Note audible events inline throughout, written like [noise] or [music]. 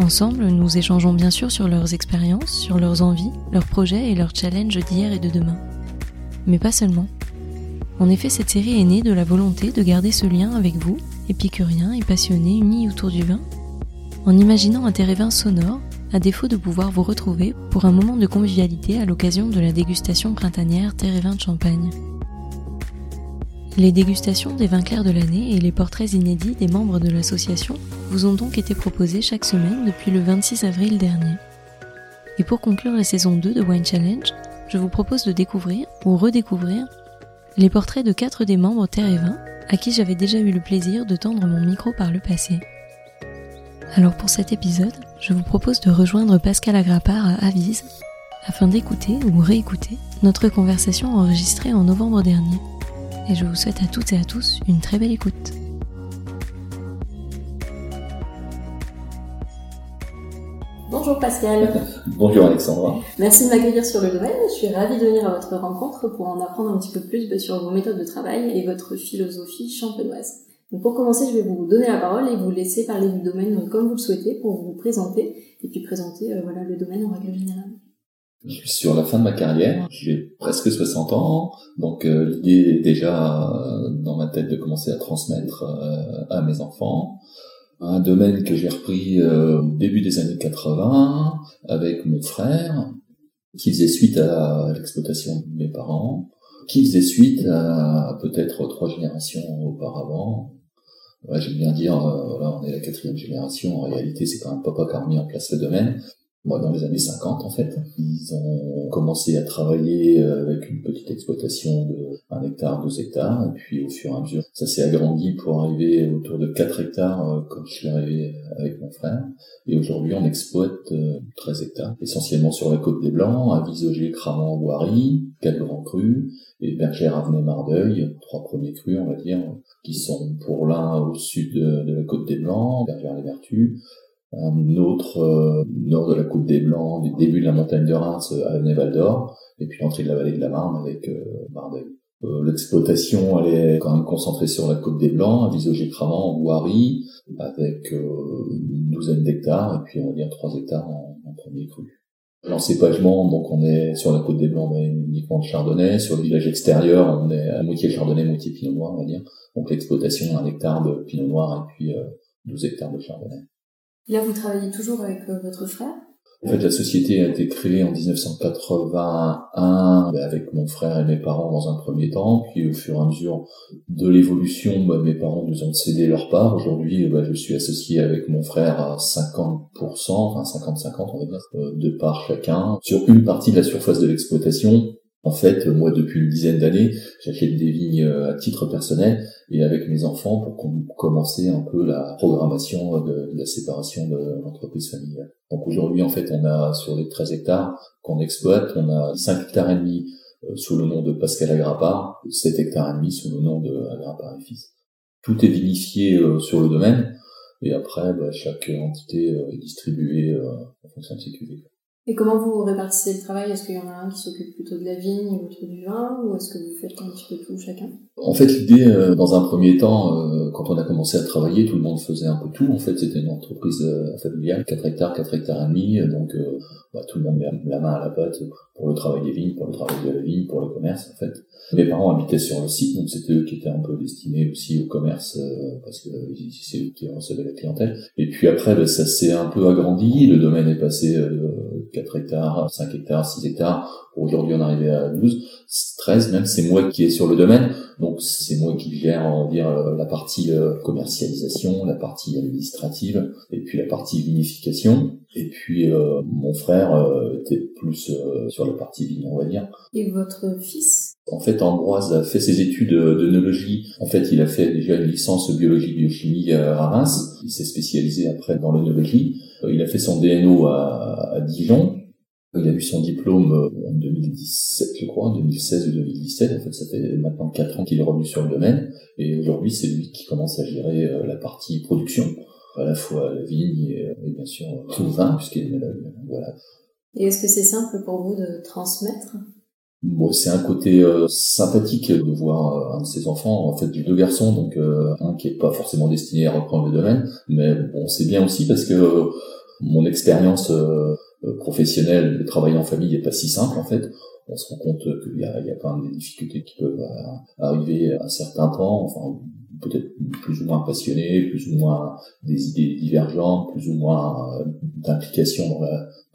Ensemble, nous échangeons bien sûr sur leurs expériences, sur leurs envies, leurs projets et leurs challenges d'hier et de demain. Mais pas seulement. En effet, cette série est née de la volonté de garder ce lien avec vous, épicuriens et passionnés unis autour du vin, en imaginant un terrain sonore, à défaut de pouvoir vous retrouver pour un moment de convivialité à l'occasion de la dégustation printanière Terre et Vin de Champagne. Les dégustations des vins clairs de l'année et les portraits inédits des membres de l'association vous ont donc été proposés chaque semaine depuis le 26 avril dernier. Et pour conclure la saison 2 de Wine Challenge, je vous propose de découvrir ou redécouvrir les portraits de quatre des membres Terre et Vin à qui j'avais déjà eu le plaisir de tendre mon micro par le passé. Alors pour cet épisode, je vous propose de rejoindre Pascal Agrapard à Avise afin d'écouter ou réécouter notre conversation enregistrée en novembre dernier et je vous souhaite à toutes et à tous une très belle écoute. Bonjour Pascal. [laughs] Bonjour Alexandra. Merci de m'accueillir sur le domaine. Je suis ravie de venir à votre rencontre pour en apprendre un petit peu plus sur vos méthodes de travail et votre philosophie champenoise. Donc pour commencer, je vais vous donner la parole et vous laisser parler du domaine comme vous le souhaitez pour vous présenter et puis présenter euh, voilà, le domaine en règle générale. Je suis sur la fin de ma carrière, j'ai presque 60 ans, donc euh, l'idée est déjà euh, dans ma tête de commencer à transmettre à mes enfants. Un domaine que j'ai repris au début des années 80 avec mon frère, qui faisait suite à l'exploitation de mes parents, qui faisait suite à peut-être trois générations auparavant. Ouais, J'aime bien dire, là on est la quatrième génération, en réalité c'est quand même papa qui a remis en place le domaine. Dans les années 50 en fait. Ils ont commencé à travailler euh, avec une petite exploitation de 1 hectare, 2 hectares, et puis au fur et à mesure, ça s'est agrandi pour arriver autour de 4 hectares euh, quand je suis arrivé avec mon frère. Et aujourd'hui, on exploite 13 euh, hectares, essentiellement sur la côte des Blancs, à Visogé, Cramant, Boiry, quatre grands crus, et Bergère, Avenay, Mardeuil, trois premiers crus, on va dire, qui sont pour l'un au sud de la côte des Blancs, Bergère les Vertus, un autre euh, nord de la Côte des Blancs, du début de la montagne de Reims à Val d'Or, et puis l'entrée de la vallée de la Marne avec euh. Euh, l'exploitation, elle est quand même concentrée sur la Côte des Blancs, à Visogé-Cramant, en Boiry, avec une douzaine d'hectares, et puis on va dire trois hectares en, premier cru. L'encépagement, donc on est sur la Côte des Blancs, mais uniquement de chardonnay. Sur le village extérieur, on est à moitié chardonnay, moitié pinot noir, on va dire. Donc l'exploitation, un hectare de pinot noir et puis 12 hectares de chardonnay. Là, vous travaillez toujours avec euh, votre frère? En fait, la société a été créée en 1981 ben, avec mon frère et mes parents dans un premier temps, puis au fur et à mesure de l'évolution, ben, mes parents nous ont cédé leur part. Aujourd'hui, ben, je suis associé avec mon frère à 50%, enfin 50-50 on va dire, euh, de part chacun, sur une partie de la surface de l'exploitation en fait, moi, depuis une dizaine d'années, j'achète des vignes euh, à titre personnel et avec mes enfants pour commencer un peu la programmation de, la séparation de l'entreprise familiale. Donc aujourd'hui, en fait, on a sur les 13 hectares qu'on exploite, on a 5 hectares et demi euh, sous le nom de Pascal Agrapard, 7 hectares et demi sous le nom de Agrapard et Fils. Tout est vinifié euh, sur le domaine et après, bah, chaque entité est distribuée en fonction de ses cuvées. Et comment vous répartissez le travail? Est-ce qu'il y en a un qui s'occupe plutôt de la vigne et l'autre du vin? Ou est-ce que vous faites un petit peu tout chacun? En fait, l'idée, euh, dans un premier temps, euh, quand on a commencé à travailler, tout le monde faisait un peu tout. En fait, c'était une entreprise euh, familiale, 4 hectares, 4 hectares et demi. Donc, bah, tout le monde met la main à la pâte pour le travail des vignes, pour le travail de la vigne, pour le commerce, en fait. Mes parents habitaient sur le site, donc c'était eux qui étaient un peu destinés aussi au commerce, parce que c'est eux qui recevaient la clientèle. Et puis après, bah, ça s'est un peu agrandi. Le domaine est passé 4 hectares, 5 hectares, 6 hectares. Aujourd'hui, on est arrivé à 12, 13 même. C'est moi qui est sur le domaine. Donc, c'est moi qui gère, on va dire, euh, la partie euh, commercialisation, la partie administrative, et puis la partie vinification. Et puis, euh, mon frère était plus sur la partie vigne, on va dire. Et votre fils? En fait, Ambroise a fait ses études d'œnologie. En fait, il a fait déjà une licence biologie biochimie à Reims. Il s'est spécialisé après dans l'œnologie. Il a fait son DNO à, Dijon. Il a eu son diplôme en 2017, je crois, en 2016 ou 2017. En fait, ça fait maintenant 4 ans qu'il est revenu sur le domaine. Et aujourd'hui, c'est lui qui commence à gérer la partie production, à la fois la vigne et, bien sûr tout le vin, puisqu'il est Voilà. Et est-ce que c'est simple pour vous de transmettre? Bon, c'est un côté euh, sympathique de voir euh, un de ses enfants, en fait, du deux garçons, donc euh, un qui est pas forcément destiné à reprendre le domaine, mais bon, c'est bien aussi parce que mon expérience professionnelle de travailler en famille n'est pas si simple en fait. On se rend compte qu'il y a, quand même des difficultés qui peuvent arriver à un certain temps, enfin peut-être plus ou moins passionné, plus ou moins des idées divergentes, plus ou moins d'implication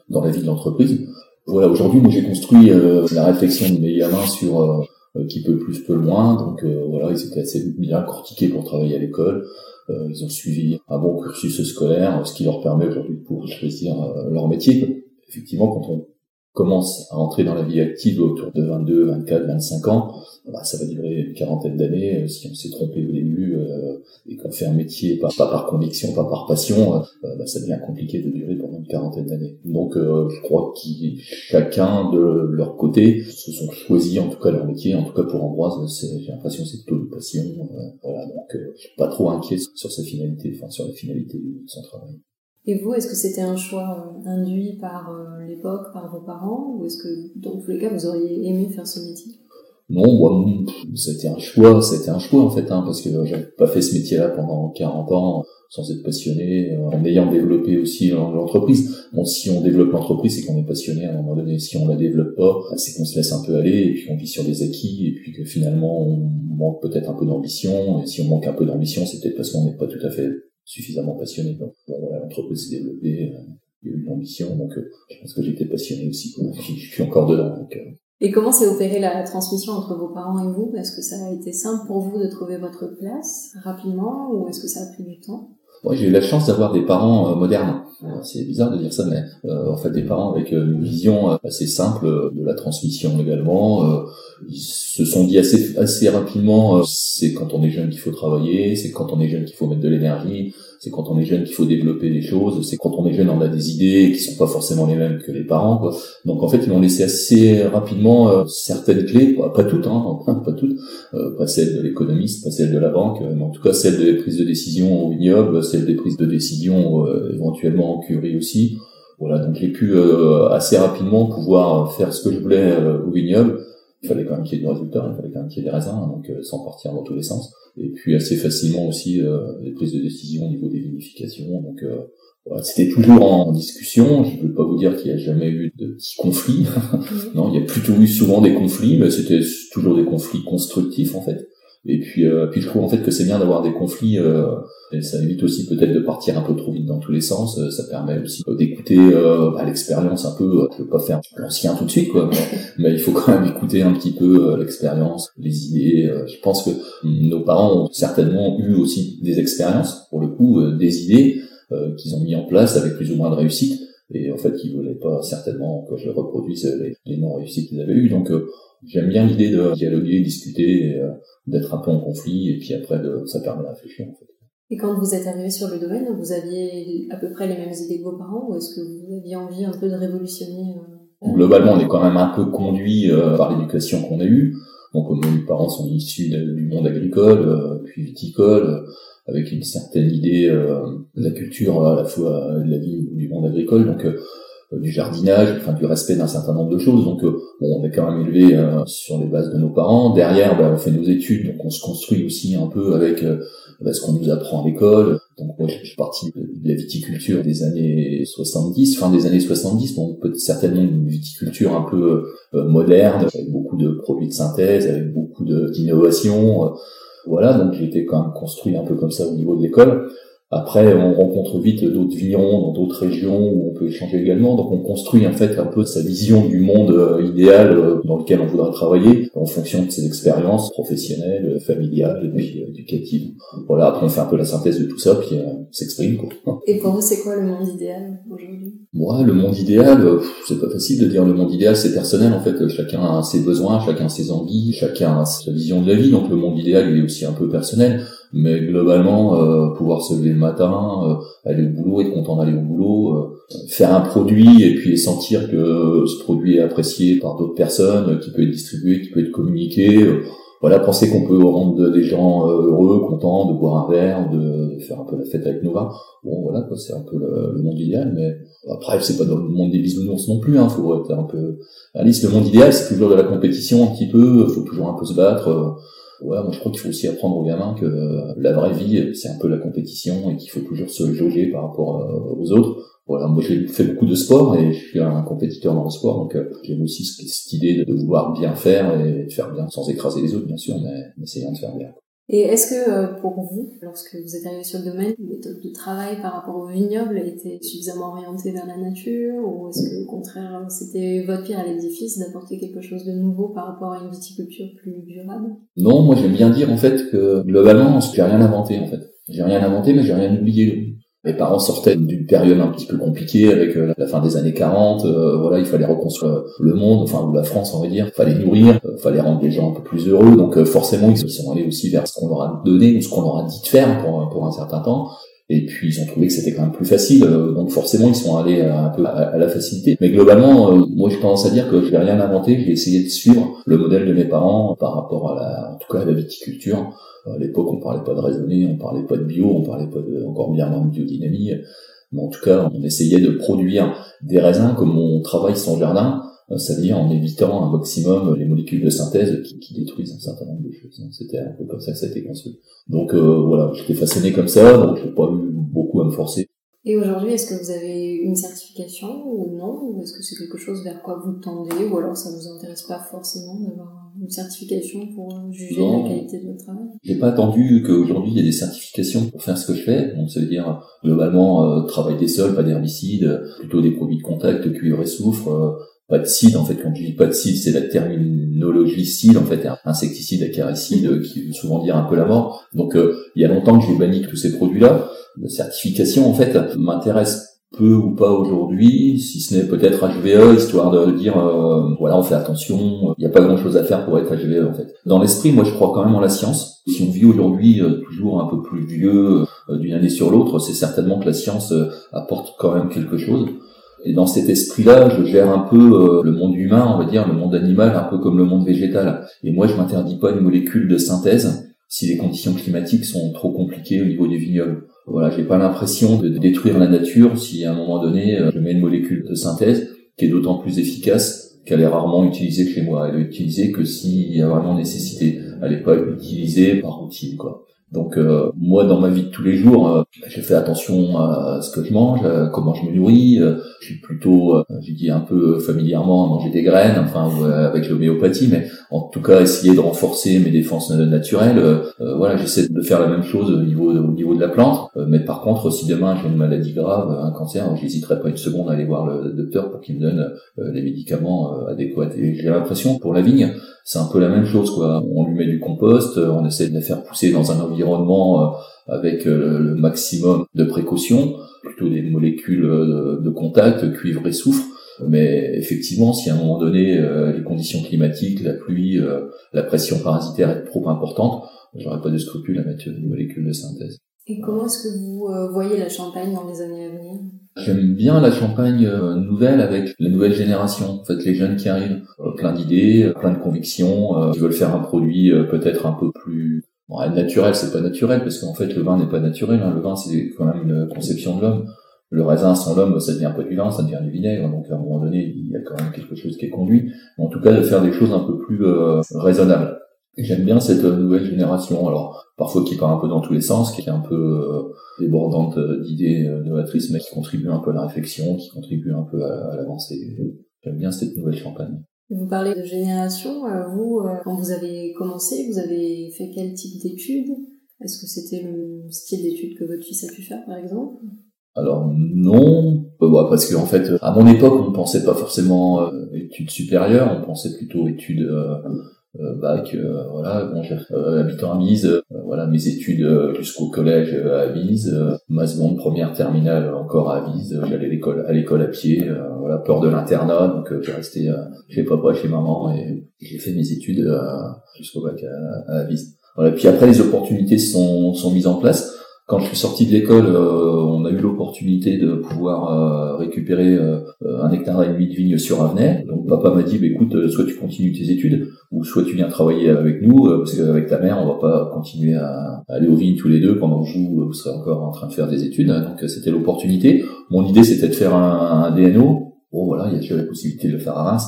dans la vie de l'entreprise. Voilà, aujourd'hui, moi j'ai construit euh, la réflexion de mes gamins sur euh, euh, qui peut plus, peut moins. Donc voilà, ils étaient assez bien cortiqués pour travailler à l'école. ils ont suivi un bon cursus scolaire, ce qui leur permet aujourd'hui de pouvoir choisir leur métier. Effectivement, quand on commence à entrer dans la vie active autour de 22, 24, 25 ans, bah, ça va durer une quarantaine d'années. Euh, si on s'est trompé au début euh, et qu'on fait un métier pas, par conviction, pas par passion, euh, bah, ça devient compliqué de durer pendant une quarantaine d'années. Donc je crois qu'ils chacun de leur côté se sont choisis en tout cas leur métier. En tout cas pour Ambroise, j'ai l'impression que c'est plutôt une passion. voilà, donc pas trop inquiet sur sa finalité, enfin sur la finalité de son travail. Et vous, est-ce que c'était un choix euh, induit par euh, l'époque, par vos parents, ou est-ce que dans tous les cas vous auriez aimé faire ce métier? Non, moi, c'était un choix, c'était un choix en fait, hein, parce que j'avais pas fait ce métier-là pendant 40 ans sans être passionné, euh, en ayant développé aussi l'entreprise. Bon, si on développe l'entreprise, c'est qu'on est passionné à un moment donné. Si on la développe pas, bah, c'est qu'on se laisse un peu aller, et puis on vit sur des acquis, et puis que finalement on manque peut-être un peu d'ambition. Et si on manque un peu d'ambition, c'est peut-être parce qu'on n'est pas tout à fait suffisamment passionné. Donc, voilà, l'entreprise s'est développée, euh, il y a eu une ambition, donc euh, je pense que j'étais passionné aussi. [laughs] Je suis encore dedans. Donc, euh. Et comment s'est opérée la transmission entre vos parents et vous? Est-ce que ça a été simple pour vous de trouver votre place rapidement ou est-ce que ça a pris du temps? Moi, j'ai eu la chance d'avoir des parents euh, modernes. C'est bizarre de dire ça, mais euh, en fait, des parents avec euh, une vision assez simple de la transmission également. ils se sont dit assez assez rapidement, c'est quand on est jeune qu'il faut travailler, c'est quand on est jeune qu'il faut mettre de l'énergie, c'est quand on est jeune qu'il faut développer des choses, c'est quand on est jeune on a des idées qui sont pas forcément les mêmes que les parents. Quoi. Donc en fait ils m'ont laissé assez rapidement euh, certaines clés, pas toutes, hein, pas toutes, euh, pas celles de l'économiste, pas celles de la banque, mais en tout cas celles des prises de décision au vignoble, celles des prises de décision euh, éventuellement en curie aussi. Voilà, donc j'ai pu assez rapidement pouvoir faire ce que je voulais au vignoble il fallait quand même qu'il y ait du résultat, il fallait quand même qu'il y ait des raisins, donc euh, sans partir dans tous les sens. Et puis assez facilement aussi euh, les prises de décision au niveau des vinifications. Donc euh, voilà, c'était toujours en, discussion. Je ne peux pas vous dire qu'il n'y a jamais eu de petits conflits. [laughs] non, il y a plutôt eu souvent des conflits, mais c'était toujours des conflits constructifs en fait. Et puis, euh, puis je trouve en fait que c'est bien d'avoir des conflits. Euh, et ça évite aussi peut-être de partir un peu trop vite dans tous les sens. Euh, ça permet aussi d'écouter euh, bah, l'expérience un peu. Je veux pas faire l'ancien tout de suite, quoi, [laughs] mais, il faut quand même écouter un petit peu l'expérience, les idées. je pense que nos parents ont certainement eu aussi des expériences, pour le coup, des idées qu'ils ont mis en place avec plus ou moins de réussite. Et en fait, ils voulaient pas certainement que je reproduise les, les non-réussites qu'ils avaient eues. Donc, j'aime bien l'idée de dialoguer, discuter d'être un peu en conflit, et puis après, de, ça permet de réfléchir, en fait. Et quand vous êtes arrivé sur le domaine, vous aviez à peu près les mêmes idées que vos parents, ou est-ce que vous aviez envie un peu de révolutionner euh, Globalement, on est quand même un peu conduit euh, par l'éducation qu'on a eue. Donc, mes parents sont issus du monde agricole, euh, puis viticole, avec une certaine idée de la culture à la fois de la vie du monde agricole. Donc, euh, du jardinage, enfin du respect d'un certain nombre de choses. Donc euh, bon, on est quand même élevé euh, sur les bases de nos parents. Derrière, ben, on fait nos études, donc on se construit aussi un peu avec ben, ce qu'on nous apprend à l'école. Donc moi, je suis parti de la viticulture des années 70, fin des années 70, donc peut certainement une viticulture un peu moderne, avec beaucoup de produits de synthèse, avec beaucoup d'innovation. voilà, donc été quand même construit un peu comme ça au niveau de l'école. Après, on rencontre vite d'autres vignerons dans d'autres régions où on peut échanger également. Donc, on construit en fait un peu sa vision du monde euh, idéal euh, dans lequel on voudra travailler en fonction de ses expériences professionnelles, familiales et puis euh, éducatives. Voilà. Après, on fait un peu la synthèse de tout ça, puis on s'exprime. Quoi. Et pour vous, c'est quoi le monde idéal aujourd'hui? Moi, le monde idéal, c'est pas facile de dire le monde idéal. C'est personnel en fait. Chacun a ses besoins, chacun ses envies, chacun a sa vision de la vie. Donc, le monde idéal, il est aussi un peu personnel. Mais globalement, euh, pouvoir se lever le matin, euh, aller au boulot, être content d'aller au boulot, euh, faire un produit et puis sentir que ce produit est apprécié par d'autres personnes, qui peut être distribué, qui peut être communiqué. voilà, penser qu'on peut rendre des gens heureux, contents de boire un verre, de, faire un peu la fête avec vins. Bon, voilà, c'est un peu le, monde idéal, mais après, c'est pas dans le monde des bisounours non plus, hein, faut être un peu Alice, le monde idéal, c'est toujours de la compétition un petit peu, faut toujours un peu se battre, Ouais, moi je crois qu'il faut aussi apprendre aux gamins que euh, la vraie vie, c'est un peu la compétition et qu'il faut toujours se jauger par rapport euh, aux autres. Voilà, moi j'ai fait beaucoup de sport et je suis un compétiteur dans le sport, donc euh, j'aime aussi cette idée de, vouloir bien faire et de faire bien sans écraser les autres bien sûr, mais, essayant de faire bien. Et est-ce que euh, pour vous, lorsque vous êtes arrivé sur le domaine, les méthodes de travail par rapport au vignoble étaient suffisamment orientées vers la nature ou est-ce que au contraire c'était votre pierre à l'édifice d'apporter quelque chose de nouveau par rapport à une viticulture plus durable? Non, moi j'aime bien dire en fait que globalement j'ai rien inventé en fait. J'ai rien inventé mais j'ai rien oublié. Mes parents sortaient d'une période un petit peu compliquée avec euh, la fin des années 40. Euh, voilà, il fallait reconstruire le monde, enfin ou la France, on va dire. Fallait nourrir, euh, fallait rendre les gens un peu plus heureux. Donc forcément, ils sont allés aussi vers ce qu'on leur a donné ou ce qu'on leur a dit de faire pour, pour un certain temps. Et puis ils ont trouvé que c'était quand même plus facile, donc forcément ils sont allés un peu à, la facilité. Mais globalement, moi j'ai tendance à dire que je n'ai rien inventé, j'ai essayé de suivre le modèle de mes parents par rapport à la, en tout cas à la viticulture. À l'époque, on parlait pas de raisonner, on parlait pas de bio, on parlait pas de, encore bien de biodynamie. Mais en tout cas, on essayait de produire des raisins comme on travaille son jardin, euh, c'est-à-dire en évitant un maximum les molécules de synthèse qui, détruisent un certain nombre de choses. C'était un peu comme ça que ça a été construit. Donc euh, voilà, j'étais fasciné comme ça, donc j'ai pas eu beaucoup à me forcer. Et aujourd'hui, est-ce que vous avez une certification ou non? Ou est-ce que c'est quelque chose vers quoi vous tendez? Ou alors ça vous intéresse pas forcément d'avoir une certification pour juger la qualité de votre travail? J'ai pas attendu qu'aujourd'hui il y ait des certifications pour faire ce que je fais. Donc ça veut dire globalement euh, travail des sols, pas d'herbicides, plutôt des produits de contact, cuivre et soufre. Euh, pas de cide, en fait, quand je dis pas de cide, c'est la terminologie cide, en fait, insecticide, acaricide, qui veut souvent dire un peu la mort. Donc, euh, il y a longtemps que j'ai banni tous ces produits-là la certification en fait m'intéresse peu ou pas aujourd'hui, si ce n'est peut-être HVE, histoire de dire euh, voilà on fait attention, il n'y a pas grand chose à faire pour être HVE en fait. Dans l'esprit, moi je crois quand même en la science. Si on vit aujourd'hui euh, toujours un peu plus vieux euh, d'une année sur l'autre, c'est certainement que la science apporte quand même quelque chose. Et dans cet esprit-là, je gère un peu le monde humain, on va dire, le monde animal, un peu comme le monde végétal. Et moi, je m'interdis pas une molécule de synthèse si les conditions climatiques sont trop compliquées au niveau des vignobles. Voilà, j'ai pas l'impression de détruire la nature si à un moment donné euh, je mets une molécule de synthèse qui est d'autant plus efficace qu'elle est rarement utilisée chez moi. Elle est utilisée que s'il y a vraiment nécessité. Elle n'est pas utilisée par routine, quoi. Donc euh, moi, dans ma vie de tous les jours, euh, je fais attention à ce que je mange, à comment je me nourris. Euh, je suis plutôt, je dis un peu familièrement, à manger des graines, enfin avec l'homéopathie, mais en tout cas essayer de renforcer mes défenses naturelles. voilà, j'essaie de faire la même chose au niveau au niveau de la plante. mais par contre, si demain j'ai une maladie grave, un cancer, j'hésiterai pas une seconde à aller voir le docteur pour qu'il me donne les médicaments adéquats. Et j'ai l'impression pour la vigne, c'est un peu la même chose quoi. On lui met du compost, on essaie de la faire pousser dans un environnement euh, avec euh, le maximum de précautions, plutôt des molécules euh, de contact, cuivre et soufre. Mais effectivement, si à un moment donné les conditions climatiques, la pluie, la pression parasitaire est trop importante, j'aurais pas de scrupule à mettre des molécules de synthèse. Et comment est-ce que vous voyez la Champagne dans les années à venir? J'aime bien la Champagne nouvelle avec la nouvelle génération, en fait les jeunes qui arrivent, plein d'idées, plein de convictions, qui veulent faire un produit peut-être un peu plus Bon, naturel, c'est pas naturel, parce qu'en fait, le vin n'est pas naturel. Hein. Le vin, c'est quand même une conception de l'homme. Le raisin sans l'homme, ça devient pas du vin, ça devient du vinaigre. Donc, à un moment donné, il y a quand même quelque chose qui est conduit. en tout cas, de faire des choses un peu plus euh, raisonnables. J'aime bien cette euh, nouvelle génération. Alors, parfois qui part un peu dans tous les sens, qui est un peu euh, débordante d'idées novatrices, mais qui contribue un peu à la réflexion, qui contribue un peu à l'avancée. J'aime bien cette nouvelle champagne. Vous parlez de génération. Euh, vous, euh, quand vous avez commencé, vous avez fait quel type d'études? Est-ce que c'était le style d'études que votre fils a pu faire, par exemple? Alors non, euh, bah, parce qu'en fait, à mon époque, on ne pensait pas forcément études supérieures, on pensait plutôt études bac, voilà, bon, habitant à Mise, mes études jusqu'au collège à Mise, ma seconde première terminale encore à Mise, j'allais l'école à l'école à pied, voilà, peur de l'internat, donc j'ai resté chez papa, chez maman, et j'ai fait mes études jusqu'au bac à, à Voilà. Puis après, les opportunités sont, sont mises en place. Quand je suis sorti de l'école, euh, on a eu l'opportunité de pouvoir euh, récupérer euh, un hectare et demi de vignes sur Avenay. Donc papa m'a dit, bah, écoute, soit tu continues tes études, ou soit tu viens travailler avec nous, parce qu'avec ta mère, on va pas continuer à, aller aux vignes tous les deux pendant que vous, vous serez encore en train de faire des études. Donc c'était l'opportunité. Mon idée, c'était de faire un, un DNO. Bon voilà, il y a déjà la possibilité de le faire à Reims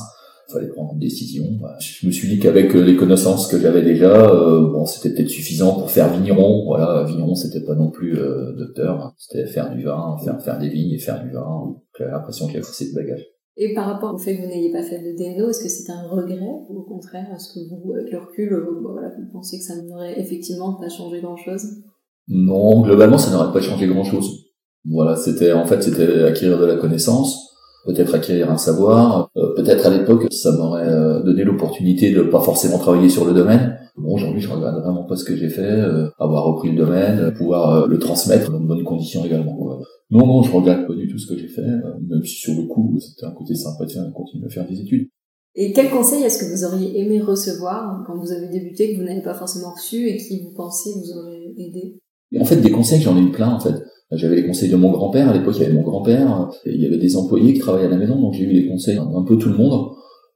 fallait prendre une décision. Je me suis dit qu'avec euh, les connaissances que j'avais déjà, euh, bon, c'était peut-être suffisant pour faire vigneron. Voilà, vigneron, c'était pas non plus euh, docteur, c'était faire du vin, faire, faire des vignes et faire du vin. J'avais l'impression qu'il y avait assez de bagages. Et par rapport au fait que vous n'ayez pas fait de DNO, est-ce que c'est un regret ou au contraire, est-ce que vous, avec le recul, voilà, vous pensez que ça n'aurait effectivement pas changé grand-chose? Non, globalement, ça n'aurait pas changé grand-chose. Voilà, c'était en fait c'était acquérir de la connaissance peut-être acquérir un savoir, euh, peut-être à l'époque ça m'aurait euh, donné l'opportunité de pas forcément travailler sur le domaine. Bon, aujourd'hui je regrette vraiment pas ce que j'ai fait, euh, avoir repris le domaine, pouvoir le transmettre dans de bonnes conditions également. Non, non, je regrette pas du tout ce que j'ai fait, même si sur le coup c'était un côté sympa de continuer à faire des études. Et quel conseil est-ce que vous auriez aimé recevoir quand vous avez débuté, que vous n'avez pas forcément reçu et qui vous pensez vous aurait aidé? En fait, des conseils, j'en ai eu plein en fait. J'avais les conseils de mon grand-père, à l'époque il y avait mon grand-père, il y avait des employés qui travaillaient à la maison, donc j'ai eu les conseils un peu tout le monde.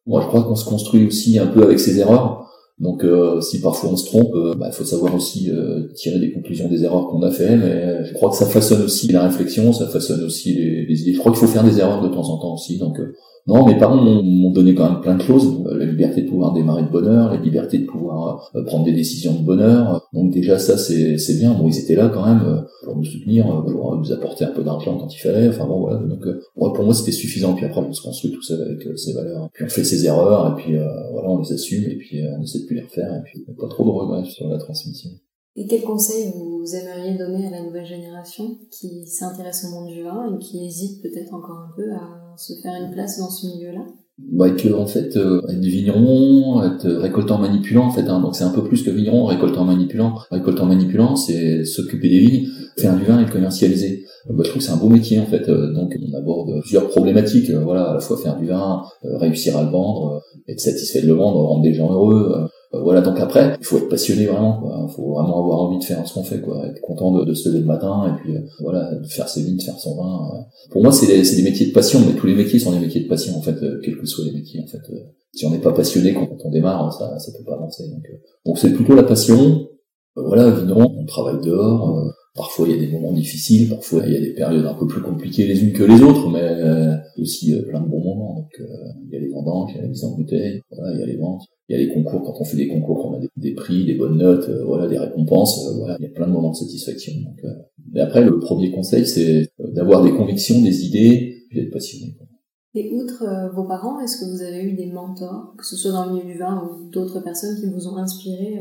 Moi je crois qu'on se construit aussi un peu avec ses erreurs, donc euh, si parfois on se trompe, il euh, bah, faut savoir aussi euh, tirer des conclusions des erreurs qu'on a fait, mais je crois que ça façonne aussi la réflexion, ça façonne aussi les, les idées. Je crois qu'il faut faire des erreurs de temps en temps aussi, donc non, mes parents m'ont donné quand même plein de choses. Euh, la liberté de pouvoir démarrer de bonheur, la liberté de pouvoir euh, prendre des décisions de bonheur. Donc déjà ça c'est bien. Bon, ils étaient là quand même euh, pour nous soutenir, pour nous apporter un peu d'argent quand il fallait. Enfin bon voilà. Donc pour moi c'était suffisant. Puis après on se construit tout ça avec ses valeurs. Puis on fait ses erreurs et puis voilà on les assume et puis on essaie de plus les refaire et puis pas trop de regrets sur la transmission. Et quels conseils vous aimeriez donner à la nouvelle génération qui s'intéresse au monde du vin et qui hésite peut-être encore un peu à se faire une place dans ce milieu-là bah, que en fait euh, être vigneron, être récoltant manipulant en fait hein, donc c'est un peu plus que vigneron, récoltant manipulant. Récoltant manipulant, c'est s'occuper des vignes, faire du vin et le commercialiser. Bah, je trouve que c'est un beau métier en fait. Euh, donc on aborde plusieurs problématiques. Euh, voilà, à la fois faire du vin, réussir à le vendre, être satisfait de le vendre, rendre des gens heureux, euh, voilà, donc après, il faut être passionné vraiment, quoi. Il faut vraiment avoir envie de faire ce qu'on fait, quoi. Être content de, se lever le matin et puis euh, voilà, de faire ses vignes, de faire son vin. Euh. Pour moi, c'est des, métiers de passion, mais tous les métiers sont des métiers de passion en fait, quels que soient les métiers en fait. si on n'est pas passionné quand on démarre, ça, ça peut pas avancer. Donc, c'est plutôt la passion. voilà, évidemment, on travaille dehors. Parfois il y a des moments difficiles, parfois il y a des périodes un peu plus compliquées les unes que les autres, mais aussi plein de bons moments. Donc il y a les vendanges, il y a la mise en bouteille, voilà, il y a les ventes il y a les concours, quand on fait des concours, on a des, prix, des bonnes notes, euh, voilà, des récompenses, euh, voilà, il y a plein de moments de satisfaction. Donc, euh. Mais après, le premier conseil, c'est d'avoir des convictions, des idées, puis d'être passionné. Et outre vos parents, est-ce que vous avez eu des mentors, que ce soit dans le milieu du vin ou d'autres personnes qui vous ont inspiré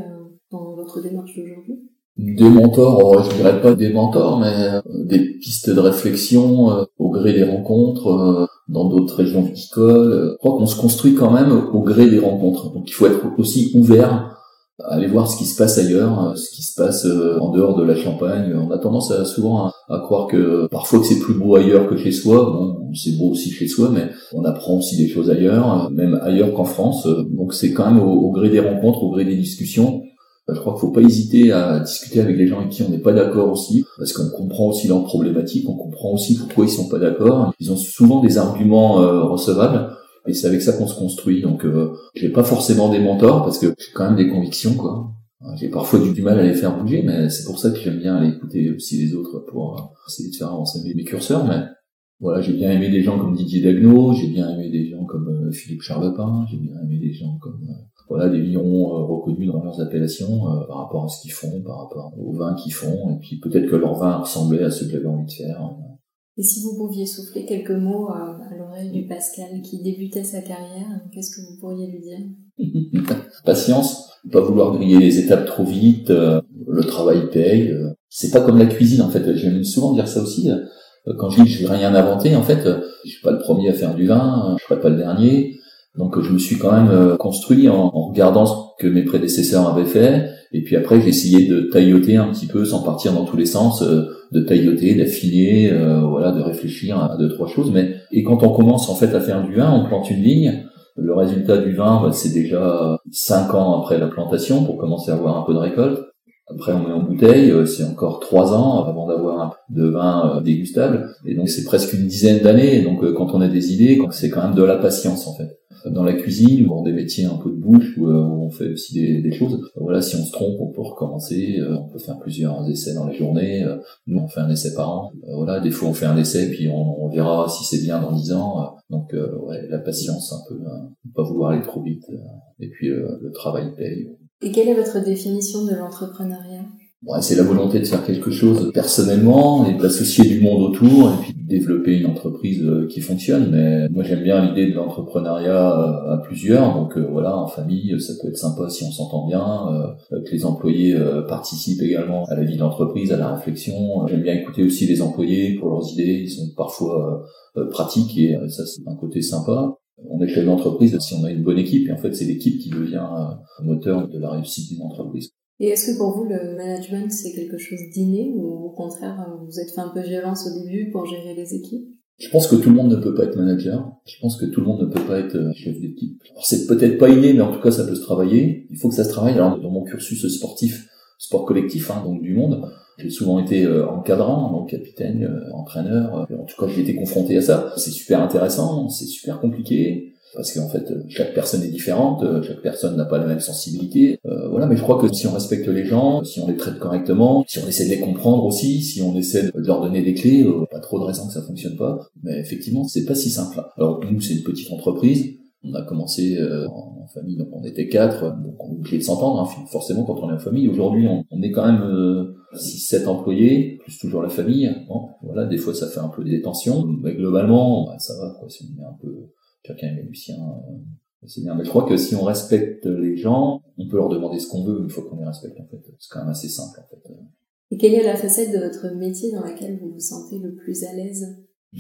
dans votre démarche d'aujourd'hui? Des mentors, je dirais pas des mentors, mais des pistes de réflexion au gré des rencontres dans d'autres régions viticoles. Je crois qu'on se construit quand même au gré des rencontres. Donc il faut être aussi ouvert à aller voir ce qui se passe ailleurs, ce qui se passe euh, en dehors de la Champagne. On a tendance à, souvent à, croire que parfois que c'est plus beau ailleurs que chez soi. Bon, c'est beau aussi chez soi, mais on apprend aussi des choses ailleurs, même ailleurs qu'en France. Donc c'est quand même au gré des rencontres, au gré des discussions je crois qu'il faut pas hésiter à discuter avec les gens avec qui on n'est pas d'accord aussi, parce qu'on comprend aussi leurs problématiques, on comprend aussi pourquoi ils sont pas d'accord. Ils ont souvent des arguments euh, recevables, et c'est avec ça qu'on se construit. Donc, euh, j'ai pas forcément des mentors, parce que j'ai quand même des convictions, quoi. J'ai parfois du, mal à les faire bouger, mais c'est pour ça que j'aime bien aller écouter aussi les autres pour euh, essayer de faire avancer mes curseurs. Mais voilà, j'ai bien aimé des gens comme Didier Dagno, j'ai bien aimé des gens comme euh, Philippe Charlepin, j'ai bien aimé des gens comme voilà, des vignerons euh, reconnus dans leurs appellations euh, par rapport à ce qu'ils font, par rapport aux vins qu'ils font, et puis peut-être que leur vin ressemblait à ce que j'avais envie de faire. Et si vous pouviez souffler quelques mots à l'oreille du Pascal qui débutait sa carrière, qu'est-ce que vous pourriez lui dire? [laughs] Patience, pas vouloir griller les étapes trop vite, euh, le travail paye. C'est pas comme la cuisine en fait. J'aime souvent dire ça aussi. Quand je dis que je vais rien inventer, en fait, je suis pas le premier à faire du vin, je serai pas le dernier. Donc je me suis quand même euh, construit en, regardant ce que mes prédécesseurs avaient fait, et puis après j'ai essayé de tailloter un petit peu sans partir dans tous les sens, euh, de tailloter, d'affiner, euh, voilà, de réfléchir à deux trois choses. Mais et quand on commence en fait à faire du vin, on plante une ligne, Le résultat du vin, bah, c'est déjà cinq ans après la plantation pour commencer à avoir un peu de récolte. Après, on met en bouteille, euh, c'est encore trois ans avant d'avoir de vin dégustable. Et donc, c'est presque une dizaine d'années. Donc, quand on a des idées, c'est quand même de la patience, en fait. Dans la cuisine, ou des métiers un peu de bouche, où on fait aussi des, choses. Voilà, si on se trompe, on peut recommencer. On peut faire plusieurs essais dans la journée. Nous, on fait un essai par an. Voilà, des fois, on fait un essai, puis on, verra si c'est bien dans dix ans. Donc, ouais, la patience, un peu, hein. pas vouloir aller trop vite. Et puis, le travail paye. Et quelle est votre définition de l'entrepreneuriat? C'est la volonté de faire quelque chose personnellement et d'associer du monde autour et puis de développer une entreprise euh, qui fonctionne. Mais moi j'aime bien l'idée de l'entrepreneuriat euh, à plusieurs. Donc euh, voilà, en famille, ça peut être sympa si on s'entend bien, que les employés participent également à la vie d'entreprise, à la réflexion. J'aime bien écouter aussi les employés pour leurs idées. Ils sont parfois pratiques et ça c'est un côté sympa on est chef d'entreprise si on a une bonne équipe, et en fait c'est l'équipe qui devient moteur de la réussite d'une entreprise. Et est-ce que pour vous le management c'est quelque chose d'inné ou au contraire vous êtes fait un peu violence au début pour gérer les équipes? Je pense que tout le monde ne peut pas être manager. Je pense que tout le monde ne peut pas être euh, chef d'équipe. c'est peut-être pas inné, mais en tout cas, ça peut se travailler. Il faut que ça se travaille. Alors, dans mon cursus sportif, sport collectif, hein, donc du monde, j'ai souvent été euh, encadrant, donc capitaine, euh, entraîneur. Euh, en tout cas, j'ai été confronté à ça. C'est super intéressant, c'est super compliqué parce qu'en fait chaque personne est différente, chaque personne n'a pas la même sensibilité. voilà, mais je crois que si on respecte les gens, si on les traite correctement, si on essaie de les comprendre aussi, si on essaie de leur donner des clés, pas trop de raisons que ça fonctionne pas. Mais effectivement, c'est pas si simple. Alors nous, c'est une petite entreprise. On a commencé en famille, donc on était quatre, donc on est obligé de s'entendre, hein, forcément quand on est en famille. Aujourd'hui, on, est quand même 6-7 employés, plus toujours la famille. Bon, voilà, des fois ça fait un peu des tensions, mais globalement, bah, ça va, quoi, si on est un peu, chacun est Lucien, euh, c'est bien. Mais je crois que si on respecte les gens, on peut leur demander ce qu'on veut, une fois qu'on les respecte, en fait. C'est quand même assez simple, en fait. Et quelle est la facette de votre métier dans laquelle vous vous sentez le plus à l'aise?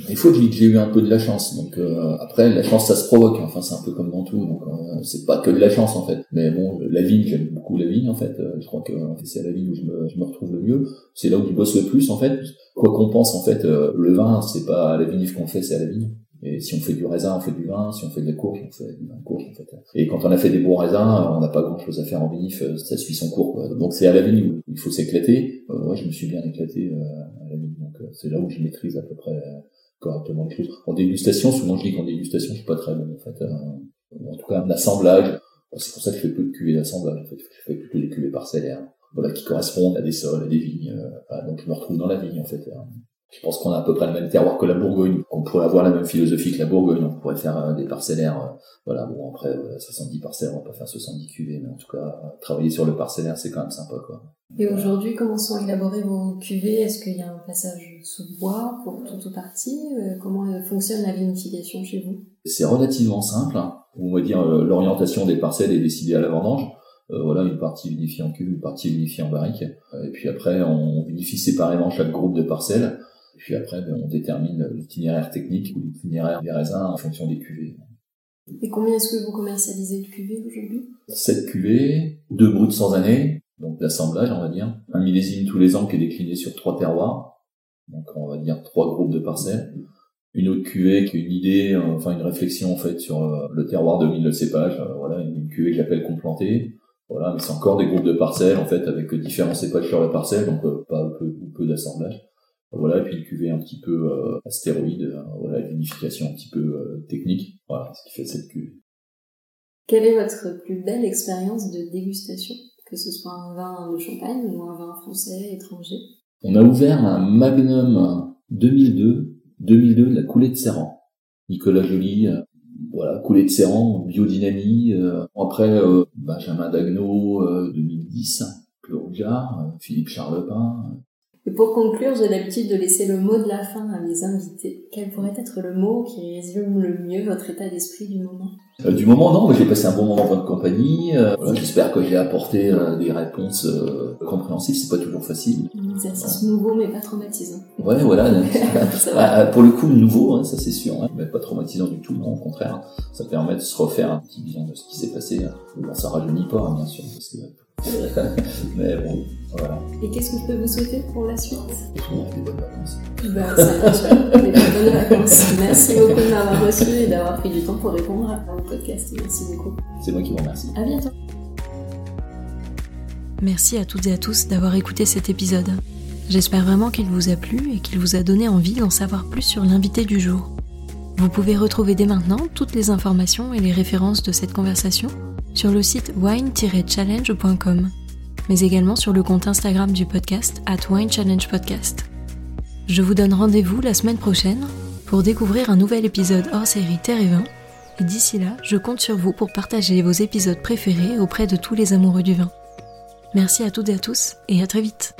Il faut que j'ai eu un peu de la chance. Donc euh, après, la chance, ça se provoque. Enfin, c'est un peu comme dans tout. Donc euh, c'est pas que de la chance en fait. Mais bon, la vigne, j'aime beaucoup la vigne en fait. Euh, je crois que c'est à la vigne où je me, je me retrouve le mieux. C'est là où je bosse le plus en fait. Quoi qu'on pense en fait, le vin, c'est pas à la vinif qu'on fait, c'est à la vigne. Et si on fait du raisin, on fait du vin. Si on fait de la courge, on fait du vin courge en fait. Et quand on a fait des bons raisins, on n'a pas grand chose à faire en vinif. Ça suit son cours. Quoi. Donc c'est à la vigne où il faut s'éclater. moi, je me suis bien éclaté à la vigne. Donc c'est là où je maîtrise à peu près correctement les choses. En dégustation, souvent je dis qu'en dégustation, je suis pas très bon en fait. Euh, en tout cas, en assemblage, c'est pour ça que je fais peu de cuvées d'assemblage en fait. Je fais plutôt des cuvées parcellaires, voilà, qui correspondent à des sols, à des vignes. Euh, donc je me retrouve dans la vigne en fait. Je pense qu'on a à peu près le même terroir que la Bourgogne. On pourrait avoir la même philosophie que la Bourgogne. On pourrait faire euh, des parcellaires. Euh, voilà, bon après 70 euh, parcelles, on va pas faire 70 cuvées, mais en tout cas travailler sur le parcellaire, c'est quand même sympa quoi. Et aujourd'hui, comment sont élaborées vos cuvées? Est-ce qu'il y a un passage sous bois pour toute ou partie? Comment fonctionne la vinification chez vous? C'est relativement simple. Hein. On va dire l'orientation des parcelles est décidée à la vendange. voilà, une partie vinifiée en cuve, une partie vinifiée en barrique. Et puis après, on vinifie séparément chaque groupe de parcelles. Puis après, ben, on détermine l'itinéraire technique ou l'itinéraire des raisins en fonction des cuvées. Et combien est-ce que vous commercialisez de cuvées aujourd'hui? 7 cuvées, 2 brutes sans année, donc l'assemblage on va dire. Un millésime tous les ans qui est décliné sur trois terroirs, donc on va dire trois groupes de parcelles. Une autre cuvée qui est une idée, enfin une réflexion en fait sur euh, le terroir de mille cépages. Euh, voilà, une cuvée que j'appelle complantée. Voilà, mais c'est encore des groupes de parcelles en fait avec différents cépages sur la parcelle, donc euh, pas peu, peu d'assemblage. Voilà, et puis une cuvée un petit peu euh, astéroïde, euh, voilà, une unification un petit peu euh, technique. Voilà, ce qui fait cette cuvée. Quelle est votre plus belle expérience de dégustation? Que ce soit un vin de champagne ou un vin français, étranger? On a ouvert un Magnum 2002, 2002 de la coulée de Serran. Nicolas Joly, voilà, coulée de Serran, biodynamie. après, Benjamin Dagno, 2010, Claude Rougeard, Philippe Charlepin, et pour conclure, j'ai l'habitude de laisser le mot de la fin à mes invités. Quel pourrait être le mot qui résume le mieux votre état d'esprit du moment? Euh, Du moment, non, j'ai passé un bon moment dans votre compagnie. Euh, J'espère que j'ai apporté euh, des réponses compréhensibles. C'est pas toujours facile. Un exercice nouveau, mais pas traumatisant. Ouais, voilà. [laughs] Ah, pour le coup, nouveau, hein, ça c'est sûr, hein, mais pas traumatisant du tout. Non, au contraire, ça permet de se refaire un petit vision de ce qui s'est passé. Bon, ça rajeunit pas, hein, bien sûr, parce que Mais bon, voilà. Et qu'est-ce que je peux vous souhaiter pour la suite? Des bonnes vacances. Ben, c'est. Des bonnes vacances. Merci beaucoup de m'avoir reçu et d'avoir pris du temps pour répondre à mon podcast. Merci beaucoup. C'est moi qui vous remercie. À bientôt. Merci à toutes et à tous d'avoir écouté cet épisode. J'espère vraiment qu'il vous a plu et qu'il vous a donné envie d'en savoir plus sur l'invité du jour. Vous pouvez retrouver dès maintenant toutes les informations et les références de cette conversation sur le site wine-challenge.com, mais également sur le compte Instagram du podcast at Wine Challenge Podcast. Je vous donne rendez-vous la semaine prochaine pour découvrir un nouvel épisode hors série Terre et Vin, et d'ici là, je compte sur vous pour partager vos épisodes préférés auprès de tous les amoureux du vin. Merci à toutes et à tous, et à très vite